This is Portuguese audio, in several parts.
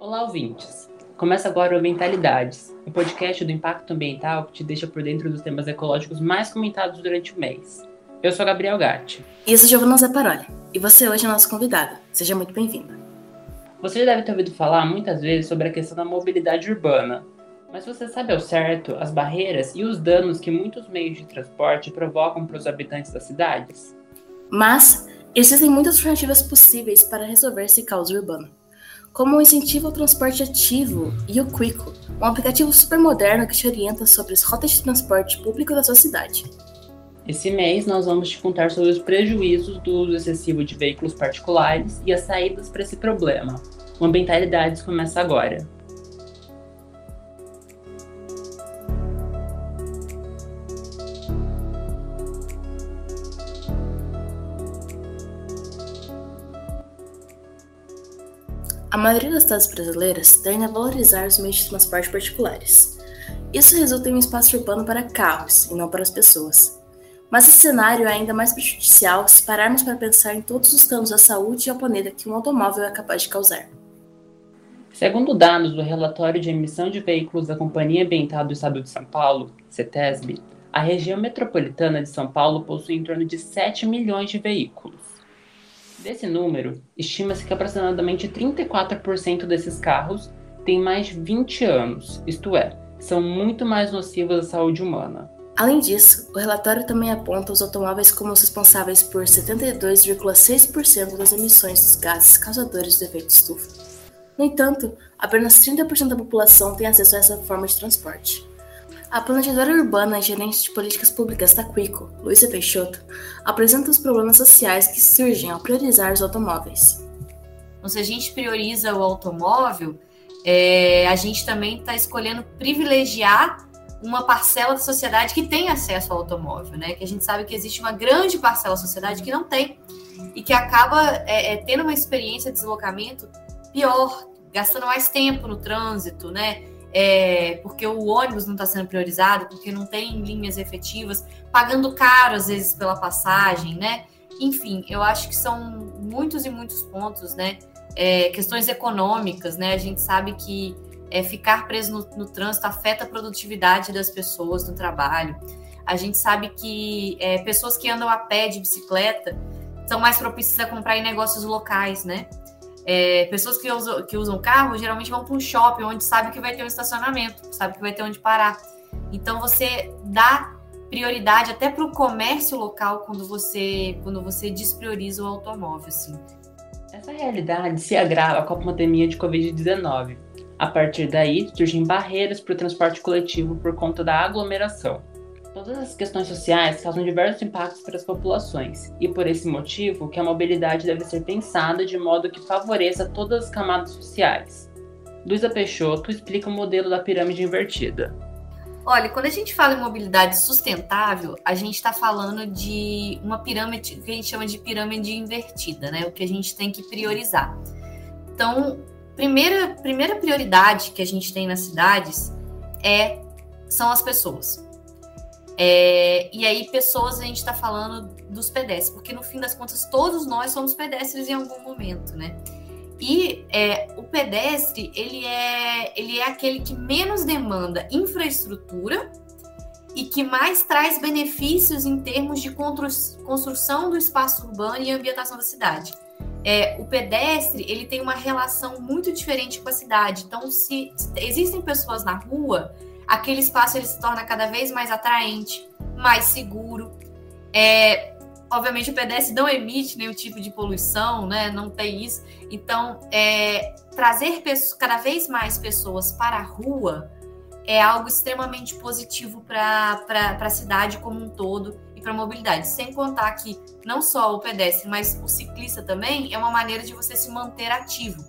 Olá, ouvintes! Começa agora o Mentalidades, o podcast do impacto ambiental que te deixa por dentro dos temas ecológicos mais comentados durante o mês. Eu sou Gabriel Gatti. E eu sou Giovanna Zaparoli. E você hoje é nosso convidado. Seja muito bem-vindo. Você já deve ter ouvido falar muitas vezes sobre a questão da mobilidade urbana. Mas você sabe ao certo as barreiras e os danos que muitos meios de transporte provocam para os habitantes das cidades? Mas existem muitas alternativas possíveis para resolver esse caos urbano como o incentivo ao transporte ativo e o Quico, um aplicativo super moderno que te orienta sobre as rotas de transporte público da sua cidade. Esse mês nós vamos te contar sobre os prejuízos do uso excessivo de veículos particulares e as saídas para esse problema. O Ambientalidades começa agora. Maioria das cidades brasileiras tende a valorizar os meios de transporte particulares. Isso resulta em um espaço urbano para carros e não para as pessoas. Mas esse cenário é ainda mais prejudicial se pararmos para pensar em todos os danos à saúde e ao planeta que um automóvel é capaz de causar. Segundo dados do relatório de emissão de veículos da Companhia Ambiental do Estado de São Paulo, CETESB, a região metropolitana de São Paulo possui em torno de 7 milhões de veículos. Desse número, estima-se que aproximadamente 34% desses carros têm mais de 20 anos, isto é, são muito mais nocivos à saúde humana. Além disso, o relatório também aponta os automóveis como os responsáveis por 72,6% das emissões dos gases causadores do efeito estufa. No entanto, apenas 30% da população tem acesso a essa forma de transporte. A planejadora urbana e gerente de políticas públicas da Quico, Luísa Peixoto, apresenta os problemas sociais que surgem ao priorizar os automóveis. Então, se a gente prioriza o automóvel, é, a gente também está escolhendo privilegiar uma parcela da sociedade que tem acesso ao automóvel, né? Que a gente sabe que existe uma grande parcela da sociedade que não tem e que acaba é, é, tendo uma experiência de deslocamento pior, gastando mais tempo no trânsito, né? É, porque o ônibus não está sendo priorizado, porque não tem linhas efetivas, pagando caro às vezes pela passagem, né? Enfim, eu acho que são muitos e muitos pontos, né? É, questões econômicas, né? A gente sabe que é, ficar preso no, no, trânsito afeta a produtividade das pessoas no trabalho. A gente sabe que é, pessoas que andam a pé de bicicleta são mais propícias a comprar em negócios locais, né? É, pessoas que usam, que usam carro geralmente vão para um shopping onde sabe que vai ter um estacionamento, sabe que vai ter onde parar. Então você dá prioridade até para o comércio local quando você quando você desprioriza o automóvel, assim. Essa realidade se agrava com a pandemia de Covid-19. A partir daí, surgem barreiras para o transporte coletivo por conta da aglomeração. Todas as questões sociais causam diversos impactos para as populações, e por esse motivo que a mobilidade deve ser pensada de modo que favoreça todas as camadas sociais. Luísa Peixoto explica o modelo da pirâmide invertida. Olha, quando a gente fala em mobilidade sustentável, a gente está falando de uma pirâmide que a gente chama de pirâmide invertida, né? O que a gente tem que priorizar. Então, primeira, primeira prioridade que a gente tem nas cidades é são as pessoas. É, e aí, pessoas, a gente está falando dos pedestres, porque no fim das contas, todos nós somos pedestres em algum momento, né? E é, o pedestre, ele é, ele é aquele que menos demanda infraestrutura e que mais traz benefícios em termos de construção do espaço urbano e ambientação da cidade. É, o pedestre ele tem uma relação muito diferente com a cidade. Então, se existem pessoas na rua aquele espaço ele se torna cada vez mais atraente, mais seguro. É, obviamente o pedestre não emite nenhum tipo de poluição, né? Não tem isso. Então, é, trazer pessoas, cada vez mais pessoas para a rua é algo extremamente positivo para a cidade como um todo e para a mobilidade. Sem contar que não só o pedestre, mas o ciclista também é uma maneira de você se manter ativo.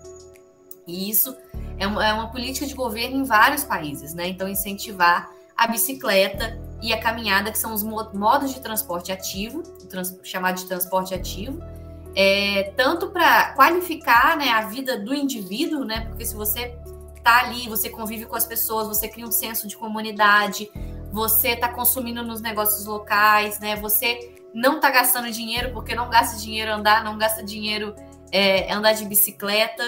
E isso é uma, é uma política de governo em vários países, né? Então, incentivar a bicicleta e a caminhada, que são os modos de transporte ativo, trans, chamado de transporte ativo, é, tanto para qualificar né, a vida do indivíduo, né? Porque se você está ali, você convive com as pessoas, você cria um senso de comunidade, você está consumindo nos negócios locais, né? Você não está gastando dinheiro, porque não gasta dinheiro andar, não gasta dinheiro é, andar de bicicleta.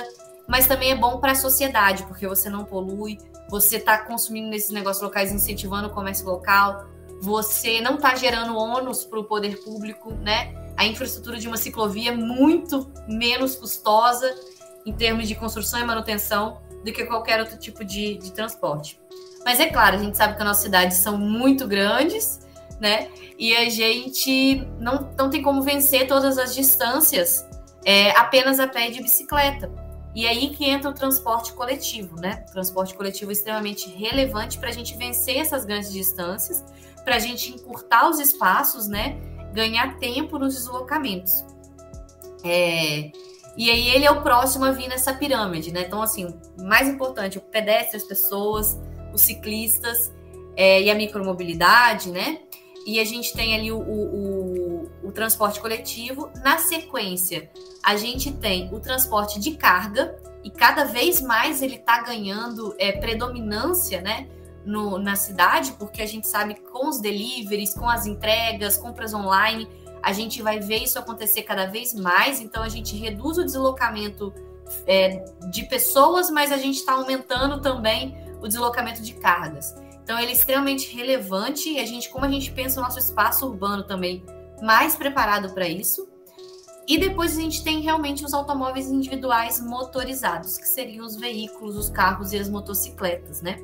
Mas também é bom para a sociedade, porque você não polui, você está consumindo nesses negócios locais, incentivando o comércio local, você não está gerando ônus para o poder público, né? A infraestrutura de uma ciclovia é muito menos custosa em termos de construção e manutenção do que qualquer outro tipo de, de transporte. Mas é claro, a gente sabe que as nossas cidades são muito grandes, né? E a gente não, não tem como vencer todas as distâncias é, apenas a pé de bicicleta. E aí que entra o transporte coletivo, né? O transporte coletivo é extremamente relevante para a gente vencer essas grandes distâncias, para a gente encurtar os espaços, né? Ganhar tempo nos deslocamentos. É, e aí ele é o próximo a vir nessa pirâmide, né? Então, assim, mais importante, o pedestre, as pessoas, os ciclistas é, e a micromobilidade, né? E a gente tem ali o, o, transporte coletivo. Na sequência, a gente tem o transporte de carga, e cada vez mais ele está ganhando é, predominância, né? No, na cidade, porque a gente sabe com os deliveries, com as entregas, compras online, a gente vai ver isso acontecer cada vez mais, então a gente reduz o deslocamento é, de pessoas, mas a gente está aumentando também o deslocamento de cargas. Então ele é extremamente relevante e a gente, como a gente pensa o nosso espaço urbano também mais preparado para isso. E depois a gente tem realmente os automóveis individuais motorizados, que seriam os veículos, os carros e as motocicletas, né?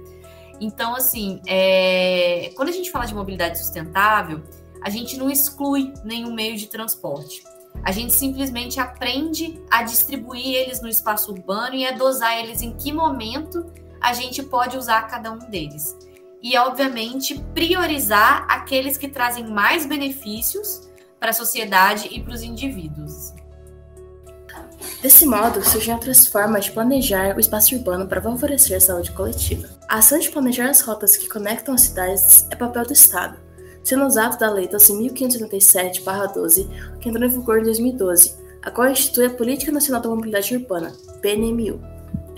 Então, assim, é... quando a gente fala de mobilidade sustentável, a gente não exclui nenhum meio de transporte. A gente simplesmente aprende a distribuir eles no espaço urbano e a dosar eles em que momento a gente pode usar cada um deles. E, obviamente, priorizar aqueles que trazem mais benefícios para a sociedade e para os indivíduos. Desse modo, surgem outras formas de planejar o espaço urbano para favorecer a saúde coletiva. A ação de planejar as rotas que conectam as cidades é papel do Estado, sendo usado da Lei 12.587-12, que entrou em vigor em 2012, a qual institui a Política Nacional da Mobilidade Urbana, PNMU.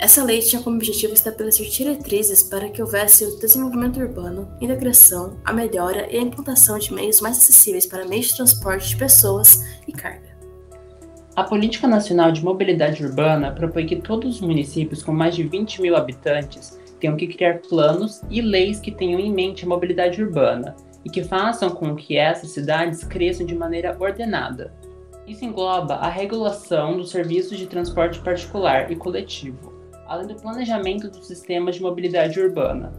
Essa lei tinha como objetivo estabelecer diretrizes para que houvesse o desenvolvimento urbano, integração, a melhora e a implantação de meios mais acessíveis para meios de transporte de pessoas e carga. A Política Nacional de Mobilidade Urbana propõe que todos os municípios com mais de 20 mil habitantes tenham que criar planos e leis que tenham em mente a mobilidade urbana, e que façam com que essas cidades cresçam de maneira ordenada. Isso engloba a regulação dos serviços de transporte particular e coletivo, além do planejamento dos sistemas de mobilidade urbana.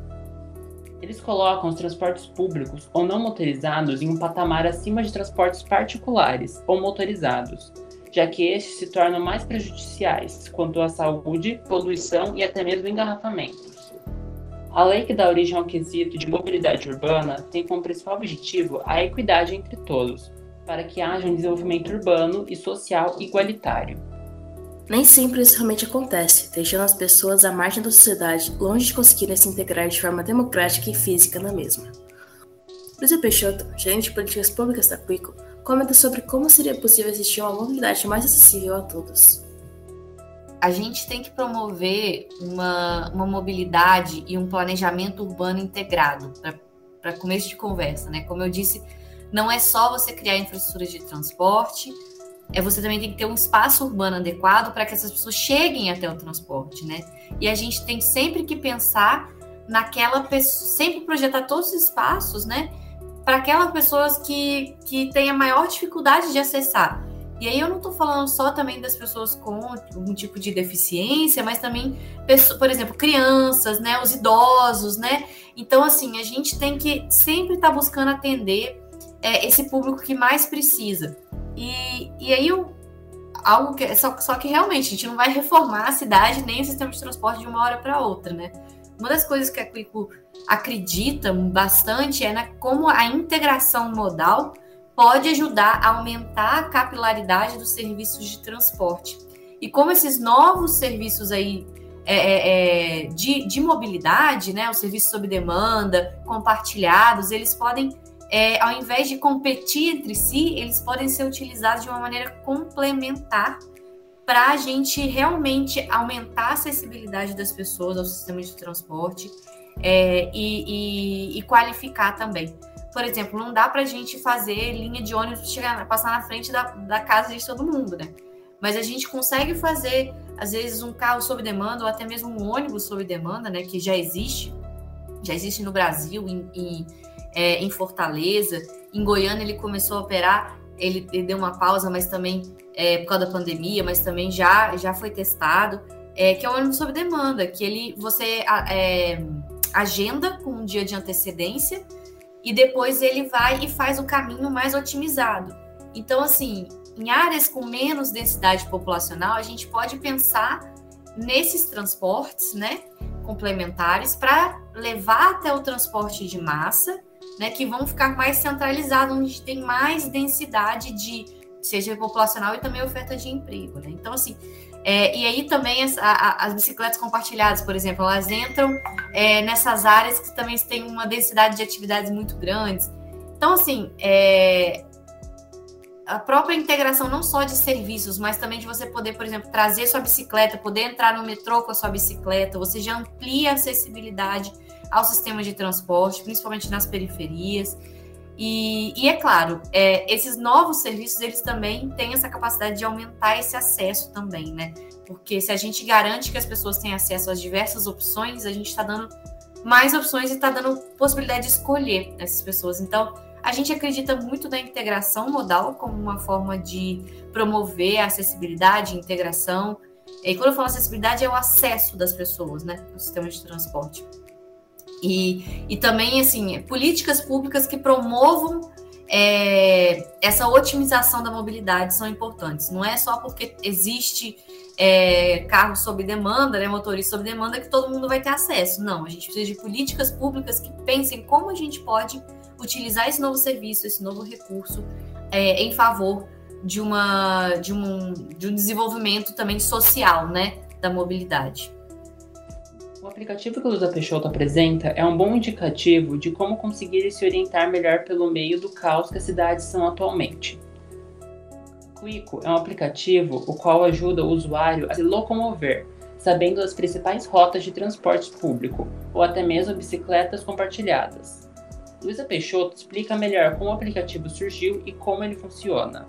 Eles colocam os transportes públicos ou não motorizados em um patamar acima de transportes particulares ou motorizados, já que estes se tornam mais prejudiciais quanto à saúde, poluição e até mesmo engarrafamento. A lei que dá origem ao quesito de mobilidade urbana tem como principal objetivo a equidade entre todos, para que haja um desenvolvimento urbano e social igualitário. Nem sempre isso realmente acontece, deixando as pessoas à margem da sociedade, longe de conseguirem se integrar de forma democrática e física na mesma. Luísa Peixoto, gerente de políticas públicas da Quico, comenta sobre como seria possível existir uma mobilidade mais acessível a todos a gente tem que promover uma, uma mobilidade e um planejamento urbano integrado para começo de conversa, né? Como eu disse, não é só você criar infraestrutura de transporte, é você também tem que ter um espaço urbano adequado para que essas pessoas cheguem até o transporte, né? E a gente tem sempre que pensar naquela pessoa, sempre projetar todos os espaços, né? Para aquelas pessoas que, que têm a maior dificuldade de acessar. E aí eu não estou falando só também das pessoas com algum tipo de deficiência, mas também, por exemplo, crianças, né, os idosos, né? Então, assim, a gente tem que sempre estar tá buscando atender é, esse público que mais precisa. E, e aí eu, algo que só, só que realmente a gente não vai reformar a cidade nem o sistema de transporte de uma hora para outra, né? Uma das coisas que a Quico acredita bastante é na como a integração modal pode ajudar a aumentar a capilaridade dos serviços de transporte. E como esses novos serviços aí é, é, é, de, de, mobilidade, né, os serviços sob demanda, compartilhados, eles podem, é, ao invés de competir entre si, eles podem ser utilizados de uma maneira complementar para a gente realmente aumentar a acessibilidade das pessoas ao sistema de transporte é, e, e, e qualificar também. Por exemplo, não dá para a gente fazer linha de ônibus chegar, passar na frente da, da casa de todo mundo, né? Mas a gente consegue fazer às vezes um carro sob demanda ou até mesmo um ônibus sob demanda, né, que já existe, já existe no Brasil, em, em, é, em Fortaleza, em Goiânia ele começou a operar, ele, ele deu uma pausa, mas também é, por causa da pandemia, mas também já, já foi testado, é, que é o ônibus sob demanda, que ele você é, agenda com um dia de antecedência e depois ele vai e faz o caminho mais otimizado. Então, assim, em áreas com menos densidade populacional, a gente pode pensar nesses transportes, né, complementares para levar até o transporte de massa, né, que vão ficar mais centralizados, onde tem mais densidade de seja populacional e também oferta de emprego, né? Então, assim, é, e aí também as, a, as, bicicletas compartilhadas, por exemplo, elas entram é, nessas áreas que também têm uma densidade de atividades muito grandes. Então, assim, é, a própria integração não só de serviços, mas também de você poder, por exemplo, trazer sua bicicleta, poder entrar no metrô com a sua bicicleta, você já amplia a acessibilidade ao sistema de transporte, principalmente nas periferias. E, e é claro, é, esses novos serviços, eles também têm essa capacidade de aumentar esse acesso também, né? Porque se a gente garante que as pessoas têm acesso às diversas opções, a gente está dando mais opções e está dando possibilidade de escolher essas pessoas. Então, a gente acredita muito na integração modal como uma forma de promover a acessibilidade, integração. E quando eu falo acessibilidade, é o acesso das pessoas, né, no sistema de transporte. E, e também, assim, políticas públicas que promovam é, essa otimização da mobilidade são importantes. Não é só porque existe é, carro sob demanda, né, motorista sob demanda, que todo mundo vai ter acesso. Não, a gente precisa de políticas públicas que pensem como a gente pode utilizar esse novo serviço, esse novo recurso é, em favor de, uma, de, um, de um desenvolvimento também social né, da mobilidade. Aplicativo que o Lusa Peixoto apresenta é um bom indicativo de como conseguir se orientar melhor pelo meio do caos que as cidades são atualmente. Quico é um aplicativo o qual ajuda o usuário a se locomover, sabendo as principais rotas de transporte público ou até mesmo bicicletas compartilhadas. Luísa Peixoto explica melhor como o aplicativo surgiu e como ele funciona.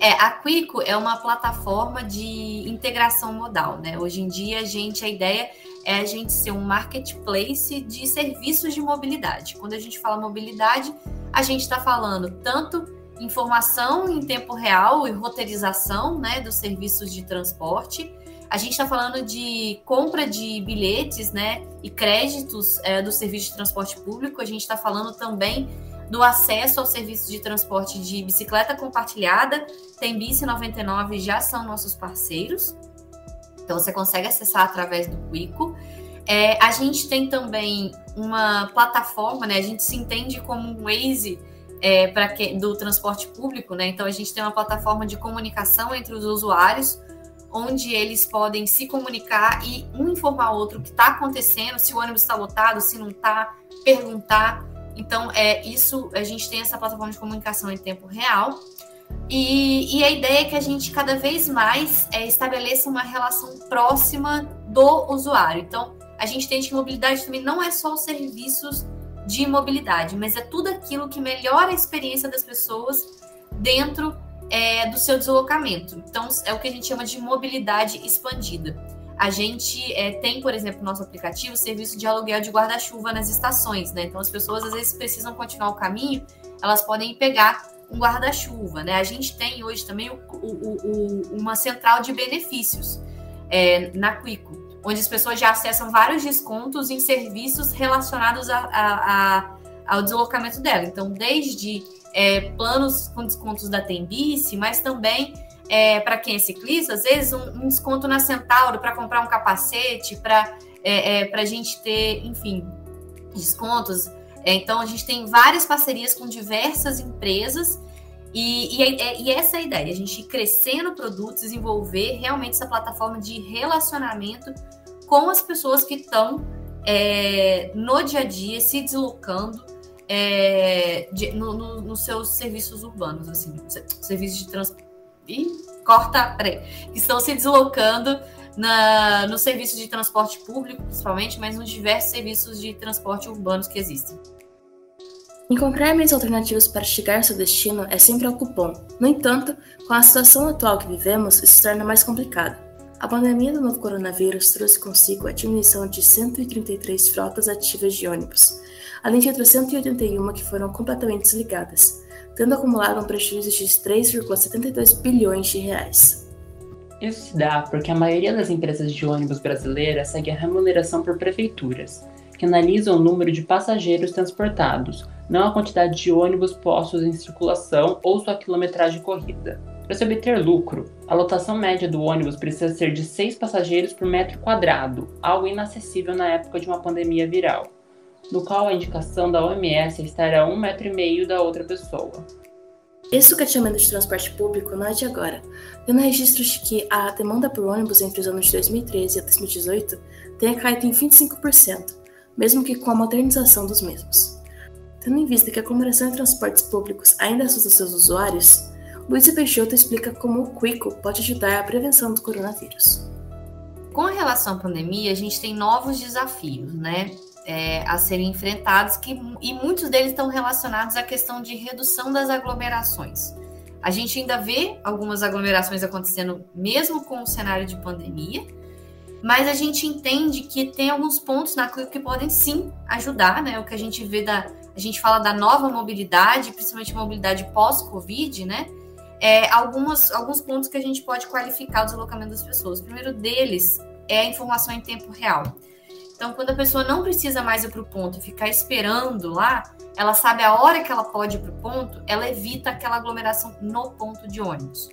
É, a Quico é uma plataforma de integração modal, né? Hoje em dia, a gente, a ideia é a gente ser um marketplace de serviços de mobilidade. Quando a gente fala mobilidade, a gente está falando tanto informação em tempo real e roteirização né, dos serviços de transporte. A gente está falando de compra de bilhetes né, e créditos é, do serviço de transporte público. A gente está falando também do acesso ao serviço de transporte de bicicleta compartilhada. Tem Bici 99 já são nossos parceiros. Então você consegue acessar através do Quico. É, a gente tem também uma plataforma, né? A gente se entende como um Waze é, para do transporte público, né? Então a gente tem uma plataforma de comunicação entre os usuários, onde eles podem se comunicar e um informar o outro o que está acontecendo, se o ônibus está lotado, se não está, perguntar. Então é isso. A gente tem essa plataforma de comunicação em tempo real. E, e, a ideia é que a gente cada vez mais é, estabeleça uma relação próxima do usuário. Então, a gente entende que mobilidade também não é só os serviços de mobilidade, mas é tudo aquilo que melhora a experiência das pessoas dentro é, do seu deslocamento. Então, é o que a gente chama de mobilidade expandida. A gente é, tem, por exemplo, no nosso aplicativo, serviço de aluguel de guarda-chuva nas estações, né? Então, as pessoas às vezes precisam continuar o caminho, elas podem pegar um guarda-chuva, né? A gente tem hoje também o, o, o, uma central de benefícios é, na Quico, onde as pessoas já acessam vários descontos em serviços relacionados a, a, a, ao deslocamento dela. Então, desde é, planos com descontos da Tembice, mas também é, para quem é ciclista, às vezes um, um desconto na Centauro para comprar um capacete, para é, é a gente ter, enfim, descontos então, a gente tem várias parcerias com diversas empresas e, e, é, e, essa é a ideia, a gente ir crescendo o produto, desenvolver realmente essa plataforma de relacionamento com as pessoas que estão é, no dia a dia, se deslocando é, de, no, no, nos seus serviços urbanos, assim, serviços de transporte. Corta, peraí. Estão se deslocando na, no serviço de transporte público, principalmente, mas nos diversos serviços de transporte urbanos que existem. Encontrar meios alternativos para chegar ao seu destino é sempre algo bom. No entanto, com a situação atual que vivemos, isso se torna mais complicado. A pandemia do novo coronavírus trouxe consigo a diminuição de 133 frotas ativas de ônibus, além de outras 181 que foram completamente desligadas, tendo acumulado um prejuízo de 3,72 bilhões de reais. Isso se dá porque a maioria das empresas de ônibus brasileiras segue a remuneração por prefeituras, que analisam o número de passageiros transportados, não a quantidade de ônibus postos em circulação ou sua quilometragem corrida. Para se obter lucro, a lotação média do ônibus precisa ser de 6 passageiros por metro quadrado, algo inacessível na época de uma pandemia viral, no qual a indicação da OMS é estar a um metro e meio da outra pessoa. Esse sucateamento de transporte público não é de agora, tendo registros de que a demanda por ônibus entre os anos de 2013 e 2018 tenha caído em 25%, mesmo que com a modernização dos mesmos. Tendo em vista que a aglomeração em transportes públicos ainda assusta seus usuários, Luiz Peixoto explica como o Quico pode ajudar à prevenção do coronavírus. Com relação à pandemia, a gente tem novos desafios, né? É, a serem enfrentados que, e muitos deles estão relacionados à questão de redução das aglomerações. A gente ainda vê algumas aglomerações acontecendo mesmo com o cenário de pandemia, mas a gente entende que tem alguns pontos na CLIP que podem sim ajudar, né? O que a gente vê da. A gente fala da nova mobilidade, principalmente mobilidade pós-Covid, né? É, algumas, alguns pontos que a gente pode qualificar o deslocamento das pessoas. O primeiro deles é a informação em tempo real. Então, quando a pessoa não precisa mais ir para o ponto e ficar esperando lá, ela sabe a hora que ela pode ir para o ponto, ela evita aquela aglomeração no ponto de ônibus.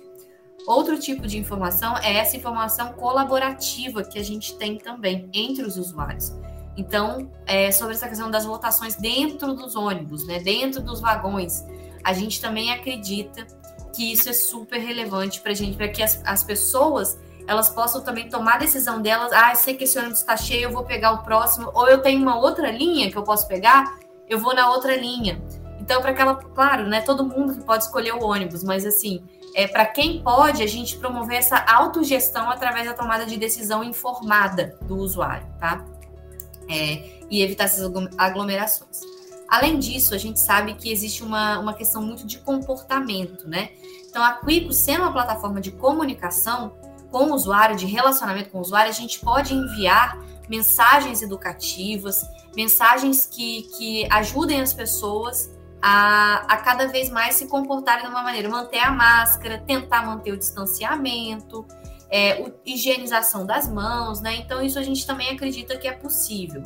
Outro tipo de informação é essa informação colaborativa que a gente tem também entre os usuários. Então, é, sobre essa questão das votações dentro dos ônibus, né, dentro dos vagões, a gente também acredita que isso é super relevante para a gente, para que as, as pessoas elas possam também tomar a decisão delas. Ah, sei que esse ônibus está cheio, eu vou pegar o próximo, ou eu tenho uma outra linha que eu posso pegar, eu vou na outra linha. Então, para aquela, claro, né, todo mundo que pode escolher o ônibus, mas assim, é, para quem pode, a gente promover essa autogestão através da tomada de decisão informada do usuário, tá? É, e evitar essas aglomerações. Além disso, a gente sabe que existe uma, uma questão muito de comportamento, né? Então, a Quico, sendo uma plataforma de comunicação com o usuário, de relacionamento com o usuário, a gente pode enviar mensagens educativas, mensagens que, que ajudem as pessoas a, a cada vez mais se comportarem de uma maneira, manter a máscara, tentar manter o distanciamento, é, higienização das mãos, né? Então, isso a gente também acredita que é possível.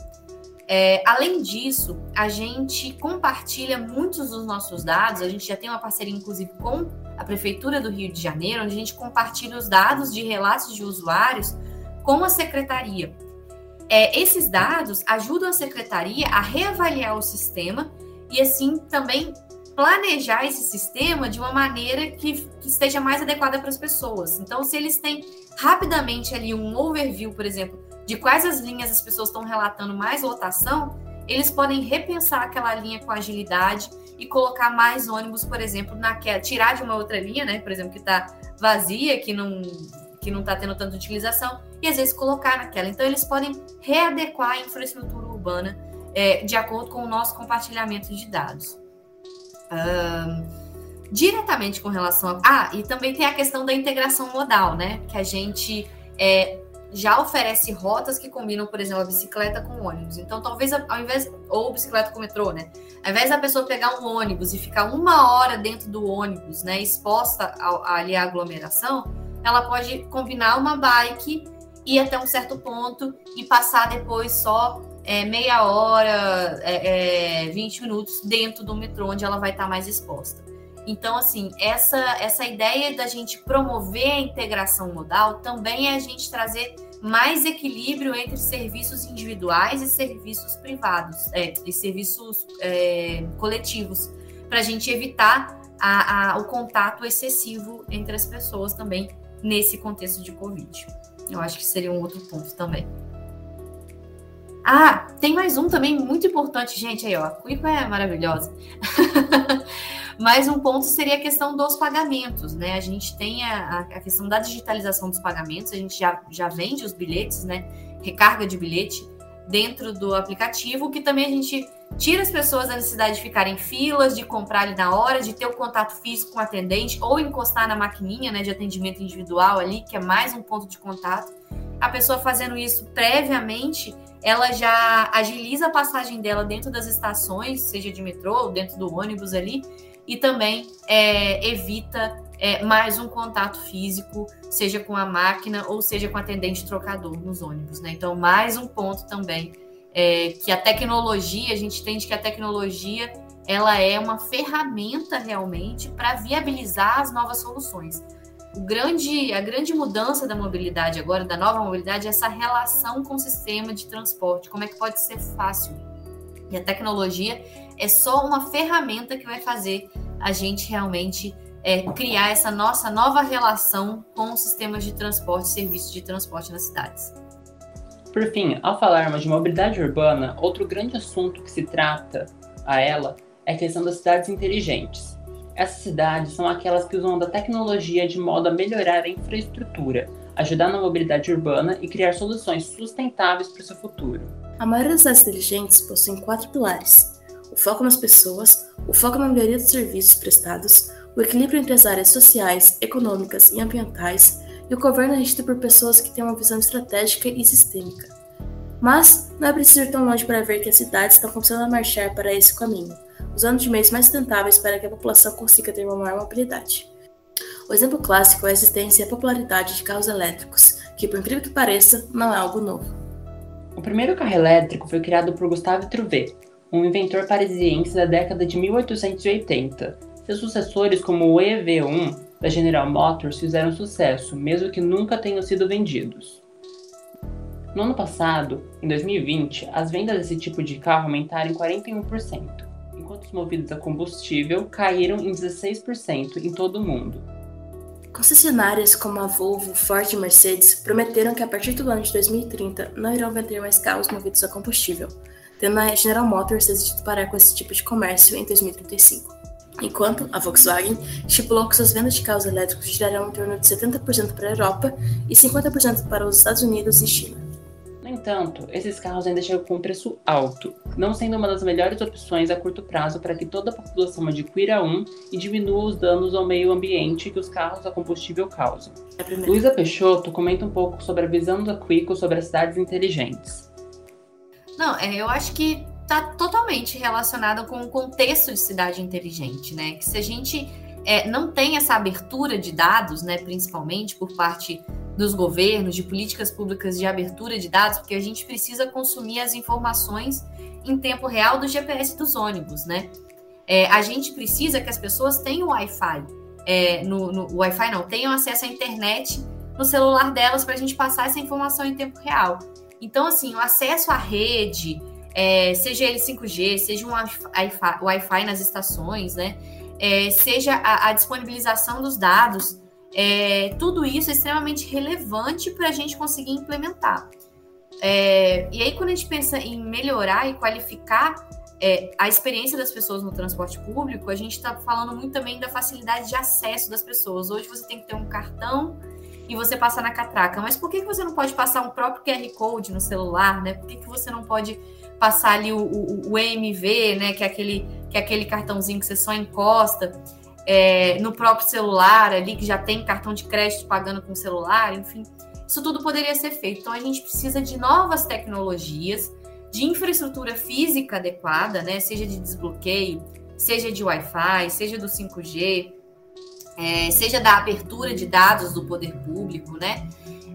É, além disso, a gente compartilha muitos dos nossos dados, a gente já tem uma parceria, inclusive, com a Prefeitura do Rio de Janeiro, onde a gente compartilha os dados de relatos de usuários com a Secretaria. É, esses dados ajudam a Secretaria a reavaliar o sistema e assim também planejar esse sistema de uma maneira que, que esteja mais adequada para as pessoas. Então, se eles têm rapidamente ali um overview, por exemplo, de quais as linhas as pessoas estão relatando mais lotação, eles podem repensar aquela linha com agilidade e colocar mais ônibus, por exemplo, naquela, tirar de uma outra linha, né? Por exemplo, que está vazia, que não que não está tendo tanta utilização, e às vezes colocar naquela. Então, eles podem readequar a infraestrutura urbana é, de acordo com o nosso compartilhamento de dados. Um, diretamente com relação a. Ah, e também tem a questão da integração modal, né? Que a gente é, já oferece rotas que combinam, por exemplo, a bicicleta com ônibus. Então, talvez ao invés. Ou bicicleta com metrô, né? Ao invés da pessoa pegar um ônibus e ficar uma hora dentro do ônibus, né? Exposta ali à aglomeração, ela pode combinar uma bike ir até um certo ponto e passar depois só é, meia hora, é, é, 20 minutos dentro do metrô, onde ela vai estar mais exposta. Então, assim, essa, essa ideia da gente promover a integração modal também é a gente trazer mais equilíbrio entre serviços individuais e serviços privados, é, e serviços é, coletivos, para a gente evitar a, a, o contato excessivo entre as pessoas também nesse contexto de Covid. Eu acho que seria um outro ponto também. Ah, tem mais um também muito importante, gente. Aí, ó, a Quico é maravilhosa. mais um ponto seria a questão dos pagamentos, né? A gente tem a, a, questão da digitalização dos pagamentos, a gente já, já vende os bilhetes, né? Recarga de bilhete dentro do aplicativo, que também a gente tira as pessoas da necessidade de ficarem em filas, de comprar ali na hora, de ter o contato físico com o atendente ou encostar na maquininha né, de atendimento individual ali, que é mais um ponto de contato. A pessoa fazendo isso previamente, ela já agiliza a passagem dela dentro das estações, seja de metrô ou dentro do ônibus ali, e também é, evita é, mais um contato físico, seja com a máquina ou seja com atendente trocador nos ônibus, né? Então, mais um ponto também é, que a tecnologia, a gente entende que a tecnologia ela é uma ferramenta realmente para viabilizar as novas soluções. Grande, a grande mudança da mobilidade agora, da nova mobilidade, é essa relação com o sistema de transporte. Como é que pode ser fácil? E a tecnologia é só uma ferramenta que vai fazer a gente realmente é, criar essa nossa nova relação com os sistemas de transporte, serviços de transporte nas cidades. Por fim, ao falarmos de mobilidade urbana, outro grande assunto que se trata a ela é a questão das cidades inteligentes. Essas cidades são aquelas que usam da tecnologia de modo a melhorar a infraestrutura, ajudar na mobilidade urbana e criar soluções sustentáveis para o seu futuro. A maioria das cidades inteligentes possuem quatro pilares: o foco nas pessoas, o foco na maioria dos serviços prestados, o equilíbrio entre as áreas sociais, econômicas e ambientais e o governo é regido por pessoas que têm uma visão estratégica e sistêmica. Mas não é preciso ir tão longe para ver que as cidades estão começando a marchar para esse caminho, usando de meios mais sustentáveis para que a população consiga ter uma maior mobilidade. O exemplo clássico é a existência e a popularidade de carros elétricos, que, por incrível que pareça, não é algo novo. O primeiro carro elétrico foi criado por Gustave Trouvé, um inventor parisiense da década de 1880, seus sucessores, como o EV1 da General Motors, fizeram sucesso, mesmo que nunca tenham sido vendidos. No ano passado, em 2020, as vendas desse tipo de carro aumentaram em 41%, enquanto os movidos a combustível caíram em 16% em todo o mundo. Concessionárias como a Volvo, Ford e Mercedes prometeram que a partir do ano de 2030 não irão vender mais carros movidos a combustível, tendo a General Motors decidido parar com esse tipo de comércio em 2035 enquanto a Volkswagen estipulou que suas vendas de carros elétricos girarão em torno de 70% para a Europa e 50% para os Estados Unidos e China. No entanto, esses carros ainda chegam com um preço alto, não sendo uma das melhores opções a curto prazo para que toda a população adquira um e diminua os danos ao meio ambiente que os carros a combustível causam. É Luísa Peixoto comenta um pouco sobre a visão da Quico sobre as cidades inteligentes. Não, é, eu acho que está totalmente relacionada com o contexto de cidade inteligente, né? Que se a gente é, não tem essa abertura de dados, né, principalmente por parte dos governos, de políticas públicas de abertura de dados, porque a gente precisa consumir as informações em tempo real do GPS dos ônibus, né? É, a gente precisa que as pessoas tenham Wi-Fi, é, no, no Wi-Fi não, tenham acesso à internet no celular delas para a gente passar essa informação em tempo real. Então, assim, o acesso à rede, é, seja ele 5G, seja um Wi-Fi nas estações, né? É, seja a, a, disponibilização dos dados, é, tudo isso é extremamente relevante para a gente conseguir implementar. É, e aí, quando a gente pensa em melhorar e qualificar é, a experiência das pessoas no transporte público, a gente está falando muito também da facilidade de acesso das pessoas. Hoje você tem que ter um cartão e você passa na catraca. Mas por que, que você não pode passar um próprio QR Code no celular, né? Por que, que você não pode passar ali o, o, o EMV, né? Que é, aquele, que é aquele cartãozinho que você só encosta é, no próprio celular ali, que já tem cartão de crédito pagando com celular, enfim. Isso tudo poderia ser feito. Então a gente precisa de novas tecnologias, de infraestrutura física adequada, né? Seja de desbloqueio, seja de Wi-Fi, seja do 5G, é, seja da abertura de dados do poder público, né?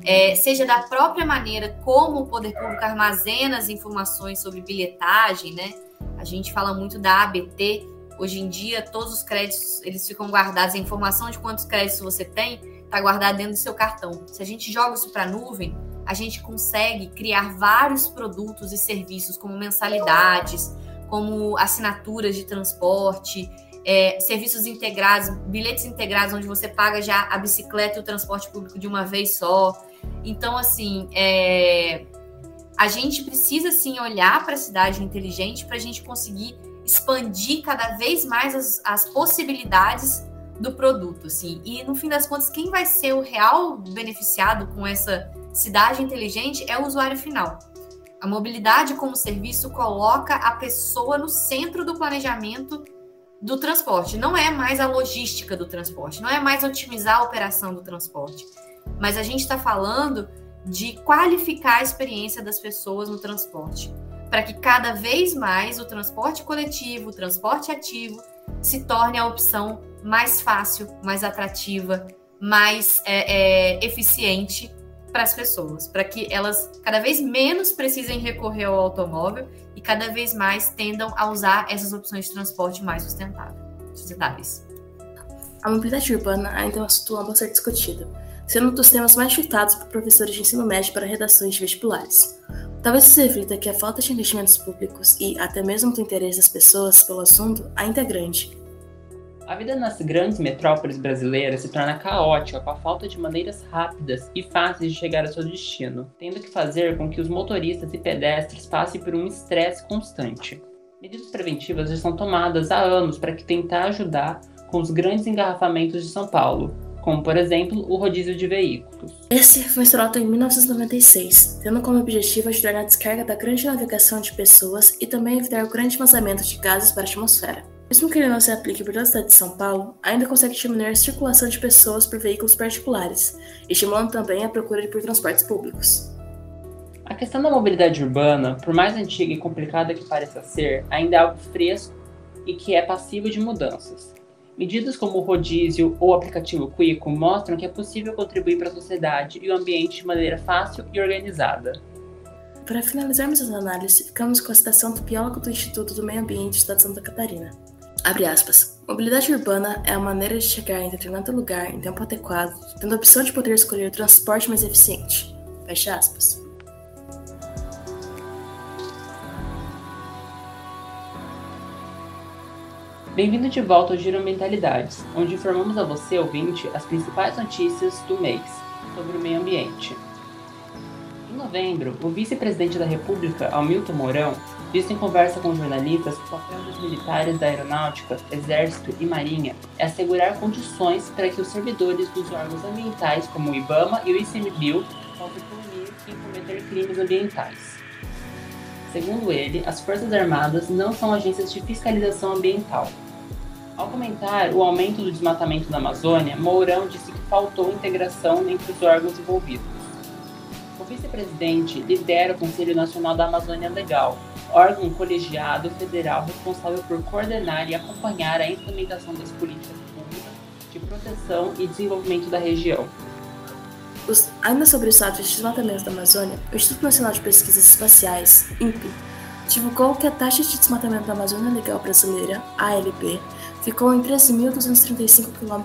É, seja da própria maneira como o poder público armazena as informações sobre bilhetagem, né? A gente fala muito da ABT. Hoje em dia, todos os créditos eles ficam guardados. A informação de quantos créditos você tem está guardada dentro do seu cartão. Se a gente joga isso para a nuvem, a gente consegue criar vários produtos e serviços, como mensalidades, como assinaturas de transporte, é, serviços integrados, bilhetes integrados, onde você paga já a bicicleta e o transporte público de uma vez só. Então, assim, é, a gente precisa sim olhar para a cidade inteligente para a gente conseguir expandir cada vez mais as, as possibilidades do produto, assim. E no fim das contas, quem vai ser o real beneficiado com essa cidade inteligente é o usuário final. A mobilidade como serviço coloca a pessoa no centro do planejamento do transporte. Não é mais a logística do transporte, não é mais otimizar a operação do transporte. Mas a gente está falando de qualificar a experiência das pessoas no transporte, para que cada vez mais o transporte coletivo, o transporte ativo, se torne a opção mais fácil, mais atrativa, mais é, é, eficiente para as pessoas, para que elas cada vez menos precisem recorrer ao automóvel e cada vez mais tendam a usar essas opções de transporte mais sustentáveis. A mobilidade urbana ainda é um assunto amplo a ser discutido, sendo um dos temas mais citados por professores de ensino médio para redações de vestibulares. Talvez isso reflita que a falta de investimentos públicos e até mesmo do interesse das pessoas pelo assunto ainda é grande, a vida nas grandes metrópoles brasileiras se torna caótica com a falta de maneiras rápidas e fáceis de chegar ao seu destino, tendo que fazer com que os motoristas e pedestres passem por um estresse constante. Medidas preventivas já são tomadas há anos para que tentar ajudar com os grandes engarrafamentos de São Paulo, como por exemplo o rodízio de veículos. Esse foi instaurado em 1996, tendo como objetivo ajudar na descarga da grande navegação de pessoas e também evitar o grande vazamento de gases para a atmosfera. Mesmo que ele não se aplique por toda a cidade de São Paulo, ainda consegue diminuir a circulação de pessoas por veículos particulares, estimulando também a procura por transportes públicos. A questão da mobilidade urbana, por mais antiga e complicada que pareça ser, ainda é algo fresco e que é passivo de mudanças. Medidas como o rodízio ou o aplicativo Quico mostram que é possível contribuir para a sociedade e o ambiente de maneira fácil e organizada. Para finalizarmos as análises, ficamos com a citação do biólogo do Instituto do Meio Ambiente do Estado de Santa Catarina. Abre aspas. Mobilidade urbana é a maneira de chegar em determinado lugar em tempo adequado, tendo a opção de poder escolher o transporte mais eficiente. Fecha aspas. Bem-vindo de volta ao Giro Mentalidades, onde informamos a você, ouvinte, as principais notícias do mês sobre o meio ambiente. Em novembro, o vice-presidente da República, Hamilton Mourão, disse em conversa com jornalistas que o papel dos militares da Aeronáutica, Exército e Marinha é assegurar condições para que os servidores dos órgãos ambientais, como o IBAMA e o ICMBio, possam punir quem cometer crimes ambientais. Segundo ele, as Forças Armadas não são agências de fiscalização ambiental. Ao comentar o aumento do desmatamento na Amazônia, Mourão disse que faltou integração entre os órgãos envolvidos. O vice-presidente lidera o Conselho Nacional da Amazônia Legal, órgão colegiado federal responsável por coordenar e acompanhar a implementação das políticas públicas de proteção e desenvolvimento da região. Os, ainda sobre o estado de desmatamento da Amazônia, o Instituto Nacional de Pesquisas Espaciais, INPE, divulgou que a taxa de desmatamento da Amazônia Legal Brasileira, ALB, ficou em 13.235 km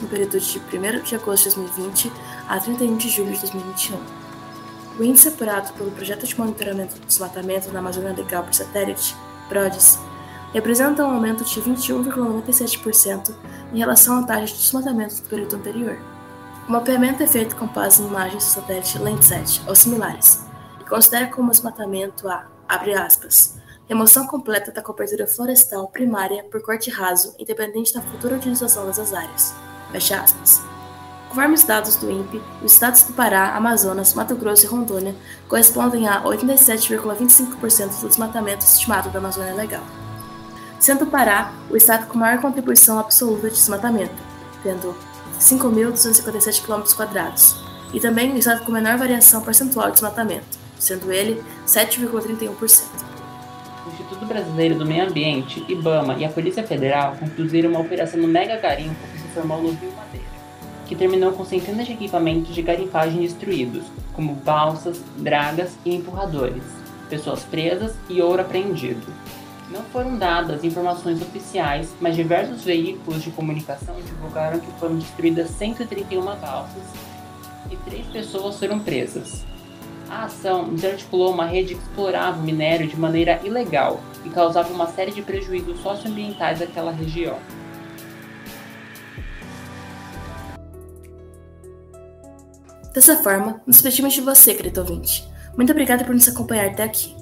no período de 1 de agosto de 2020 a 31 de julho de 2021. O índice apurado pelo Projeto de Monitoramento do Desmatamento na Amazônia Legal por Satélite, PRODES, representa um aumento de 21,97% em relação à taxa de desmatamento do período anterior. Mapeamento é feito com base em imagens do satélite Landsat ou similares e considera como desmatamento a, abre aspas, remoção completa da cobertura florestal primária por corte raso, independente da futura utilização dessas áreas. Fecha aspas. Conforme os dados do INPE, os estados do Pará, Amazonas, Mato Grosso e Rondônia correspondem a 87,25% do desmatamento estimado da Amazônia Legal. Sendo o Pará o estado com maior contribuição absoluta de desmatamento, tendo 5.257 km, e também o estado com menor variação percentual de desmatamento, sendo ele 7,31%. O Instituto Brasileiro do Meio Ambiente, IBAMA e a Polícia Federal conduziram uma operação no Mega Garimpo que se formou no Rio Madeira que terminou com centenas de equipamentos de garimpagem destruídos, como balsas, dragas e empurradores, pessoas presas e ouro apreendido. Não foram dadas informações oficiais, mas diversos veículos de comunicação divulgaram que foram destruídas 131 balsas e três pessoas foram presas. A ação desarticulou uma rede que explorava o minério de maneira ilegal e causava uma série de prejuízos socioambientais àquela região. Dessa forma, nos despedimos de você, querido ouvinte. Muito obrigada por nos acompanhar até aqui.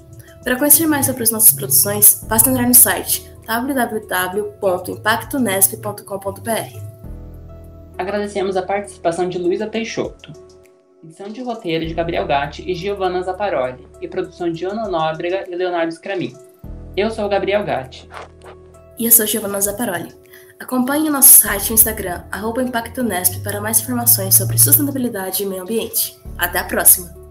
Para conhecer mais sobre as nossas produções, basta entrar no site www.impactonesp.com.br. Agradecemos a participação de Luísa Peixoto. Edição de roteiro de Gabriel Gatti e Giovanna Zaparoli. E produção de Ana Nóbrega e Leonardo Scramin. Eu sou o Gabriel Gatti. E eu sou Giovanna Zaparoli. Acompanhe nosso site e Instagram, arroba Impacto Nesp, para mais informações sobre sustentabilidade e meio ambiente. Até a próxima!